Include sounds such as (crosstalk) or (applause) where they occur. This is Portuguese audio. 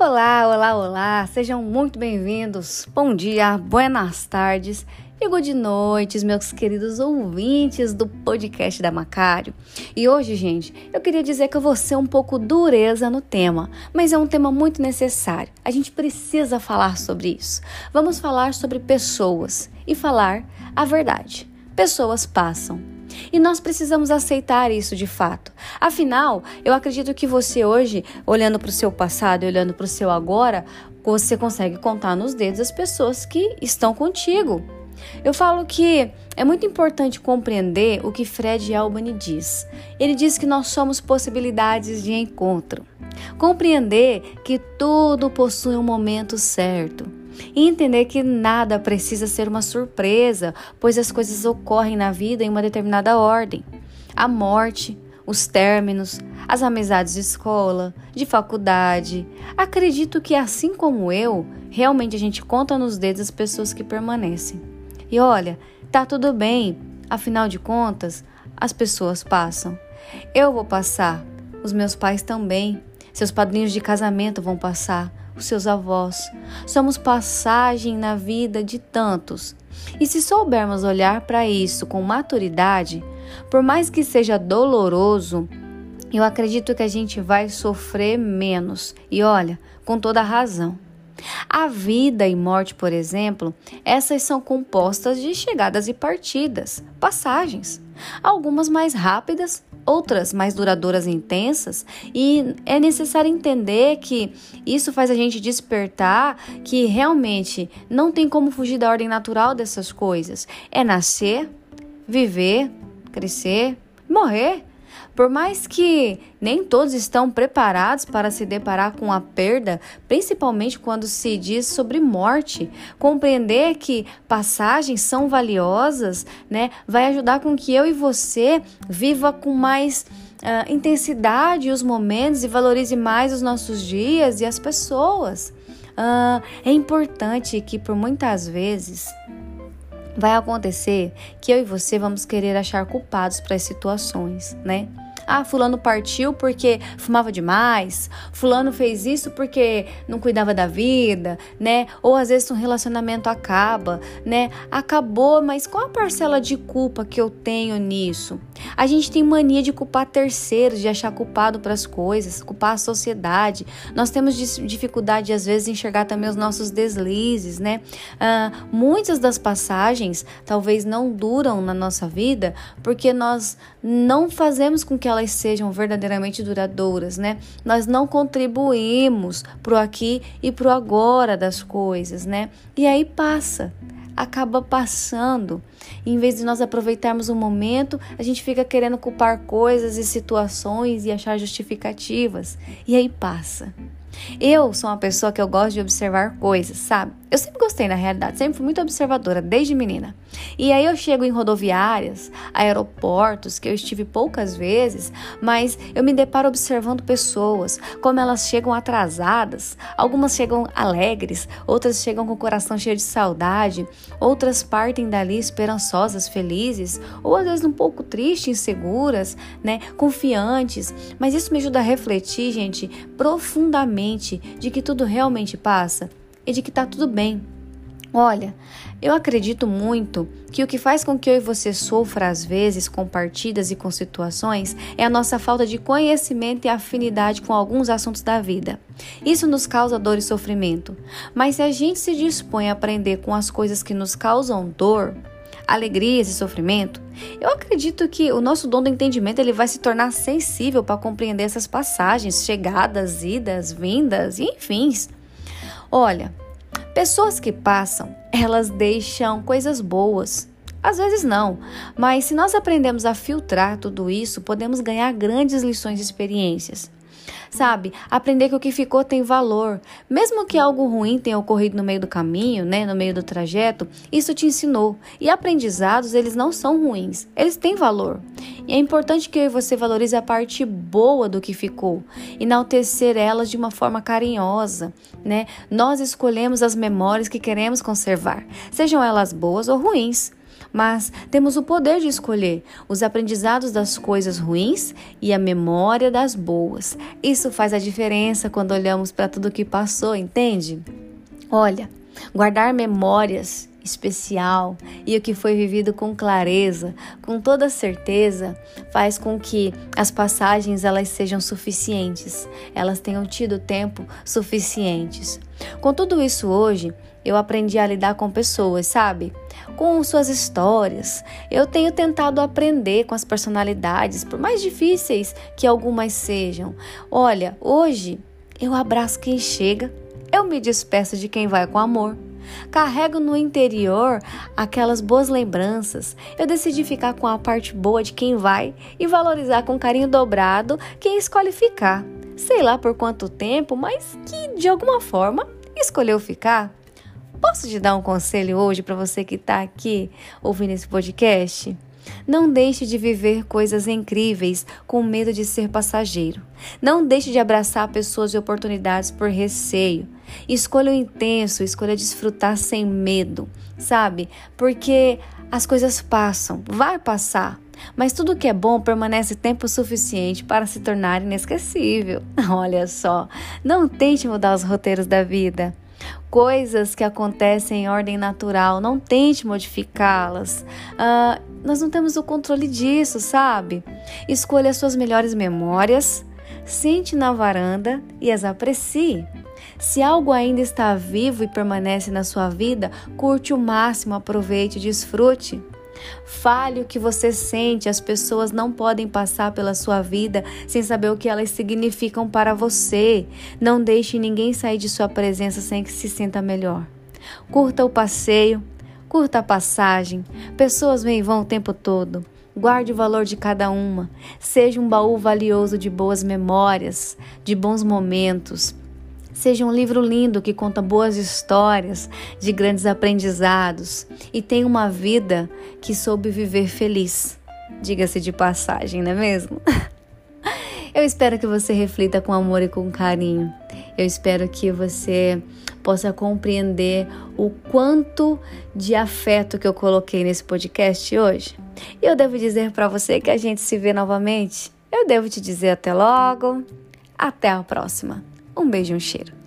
Olá, olá, olá, sejam muito bem-vindos. Bom dia, buenas tardes e good noites, meus queridos ouvintes do podcast da Macário. E hoje, gente, eu queria dizer que eu vou ser um pouco dureza no tema, mas é um tema muito necessário. A gente precisa falar sobre isso. Vamos falar sobre pessoas e falar a verdade. Pessoas passam, e nós precisamos aceitar isso de fato. Afinal, eu acredito que você hoje, olhando para o seu passado e olhando para o seu agora, você consegue contar nos dedos as pessoas que estão contigo. Eu falo que é muito importante compreender o que Fred Albany diz. Ele diz que nós somos possibilidades de encontro. Compreender que tudo possui um momento certo e entender que nada precisa ser uma surpresa, pois as coisas ocorrem na vida em uma determinada ordem. A morte, os términos, as amizades de escola, de faculdade. Acredito que, assim como eu, realmente a gente conta nos dedos as pessoas que permanecem. E olha, tá tudo bem, afinal de contas, as pessoas passam. Eu vou passar, os meus pais também, seus padrinhos de casamento vão passar, os seus avós. Somos passagem na vida de tantos. E se soubermos olhar para isso com maturidade, por mais que seja doloroso, eu acredito que a gente vai sofrer menos. E olha, com toda razão. A vida e morte, por exemplo, essas são compostas de chegadas e partidas, passagens, algumas mais rápidas outras mais duradouras e intensas, e é necessário entender que isso faz a gente despertar que realmente não tem como fugir da ordem natural dessas coisas. É nascer, viver, crescer, morrer. Por mais que nem todos estão preparados para se deparar com a perda, principalmente quando se diz sobre morte, compreender que passagens são valiosas, né, vai ajudar com que eu e você viva com mais uh, intensidade os momentos e valorize mais os nossos dias e as pessoas. Uh, é importante que por muitas vezes vai acontecer que eu e você vamos querer achar culpados para as situações, né? Ah, fulano partiu porque fumava demais, fulano fez isso porque não cuidava da vida, né? Ou às vezes um relacionamento acaba, né? Acabou, mas qual a parcela de culpa que eu tenho nisso? A gente tem mania de culpar terceiros, de achar culpado para as coisas, culpar a sociedade. Nós temos dificuldade às vezes em enxergar também os nossos deslizes, né? Ah, muitas das passagens talvez não duram na nossa vida porque nós não fazemos com que elas elas sejam verdadeiramente duradouras, né? Nós não contribuímos pro aqui e pro agora das coisas, né? E aí passa, acaba passando. Em vez de nós aproveitarmos o momento, a gente fica querendo culpar coisas e situações e achar justificativas. E aí passa. Eu sou uma pessoa que eu gosto de observar coisas, sabe? Eu sempre gostei, na realidade, sempre fui muito observadora, desde menina. E aí eu chego em rodoviárias, aeroportos, que eu estive poucas vezes, mas eu me deparo observando pessoas, como elas chegam atrasadas. Algumas chegam alegres, outras chegam com o coração cheio de saudade, outras partem dali esperançosas, felizes, ou às vezes um pouco tristes, inseguras, né? Confiantes. Mas isso me ajuda a refletir, gente, profundamente de que tudo realmente passa e de que tá tudo bem. Olha, eu acredito muito que o que faz com que eu e você sofra às vezes com partidas e com situações é a nossa falta de conhecimento e afinidade com alguns assuntos da vida. Isso nos causa dor e sofrimento. Mas se a gente se dispõe a aprender com as coisas que nos causam dor, alegrias e sofrimento, eu acredito que o nosso dom do entendimento ele vai se tornar sensível para compreender essas passagens, chegadas, idas, vindas e enfim. Olha, pessoas que passam, elas deixam coisas boas. Às vezes não, mas se nós aprendemos a filtrar tudo isso, podemos ganhar grandes lições e experiências. Sabe, aprender que o que ficou tem valor. Mesmo que algo ruim tenha ocorrido no meio do caminho, né, no meio do trajeto, isso te ensinou. E aprendizados, eles não são ruins, eles têm valor. E é importante que você valorize a parte boa do que ficou, enaltecer elas de uma forma carinhosa, né? Nós escolhemos as memórias que queremos conservar, sejam elas boas ou ruins. Mas temos o poder de escolher os aprendizados das coisas ruins e a memória das boas. Isso faz a diferença quando olhamos para tudo que passou, entende? Olha, guardar memórias especial e o que foi vivido com clareza, com toda certeza, faz com que as passagens elas sejam suficientes, elas tenham tido tempo suficientes. Com tudo isso hoje, eu aprendi a lidar com pessoas, sabe? Com suas histórias. Eu tenho tentado aprender com as personalidades, por mais difíceis que algumas sejam. Olha, hoje eu abraço quem chega, eu me despeço de quem vai com amor. Carrego no interior aquelas boas lembranças. Eu decidi ficar com a parte boa de quem vai e valorizar com carinho dobrado quem escolhe ficar. Sei lá por quanto tempo, mas que de alguma forma escolheu ficar. Posso te dar um conselho hoje para você que está aqui ouvindo esse podcast? Não deixe de viver coisas incríveis com medo de ser passageiro. Não deixe de abraçar pessoas e oportunidades por receio. Escolha o intenso, escolha desfrutar sem medo, sabe? Porque as coisas passam, vai passar. Mas tudo que é bom permanece tempo suficiente para se tornar inesquecível. (laughs) Olha só, não tente mudar os roteiros da vida. Coisas que acontecem em ordem natural, não tente modificá-las. Uh, nós não temos o controle disso, sabe? Escolha as suas melhores memórias, sente na varanda e as aprecie. Se algo ainda está vivo e permanece na sua vida, curte o máximo, aproveite e desfrute. Fale o que você sente, as pessoas não podem passar pela sua vida sem saber o que elas significam para você. Não deixe ninguém sair de sua presença sem que se sinta melhor. Curta o passeio, curta a passagem. Pessoas vêm e vão o tempo todo. Guarde o valor de cada uma. Seja um baú valioso de boas memórias, de bons momentos. Seja um livro lindo que conta boas histórias de grandes aprendizados e tenha uma vida que soube viver feliz. Diga-se de passagem, não é mesmo? (laughs) Eu espero que você reflita com amor e com carinho. Eu espero que você possa compreender o quanto de afeto que eu coloquei nesse podcast hoje. E eu devo dizer para você que a gente se vê novamente. Eu devo te dizer até logo. Até a próxima. Um beijo e um cheiro.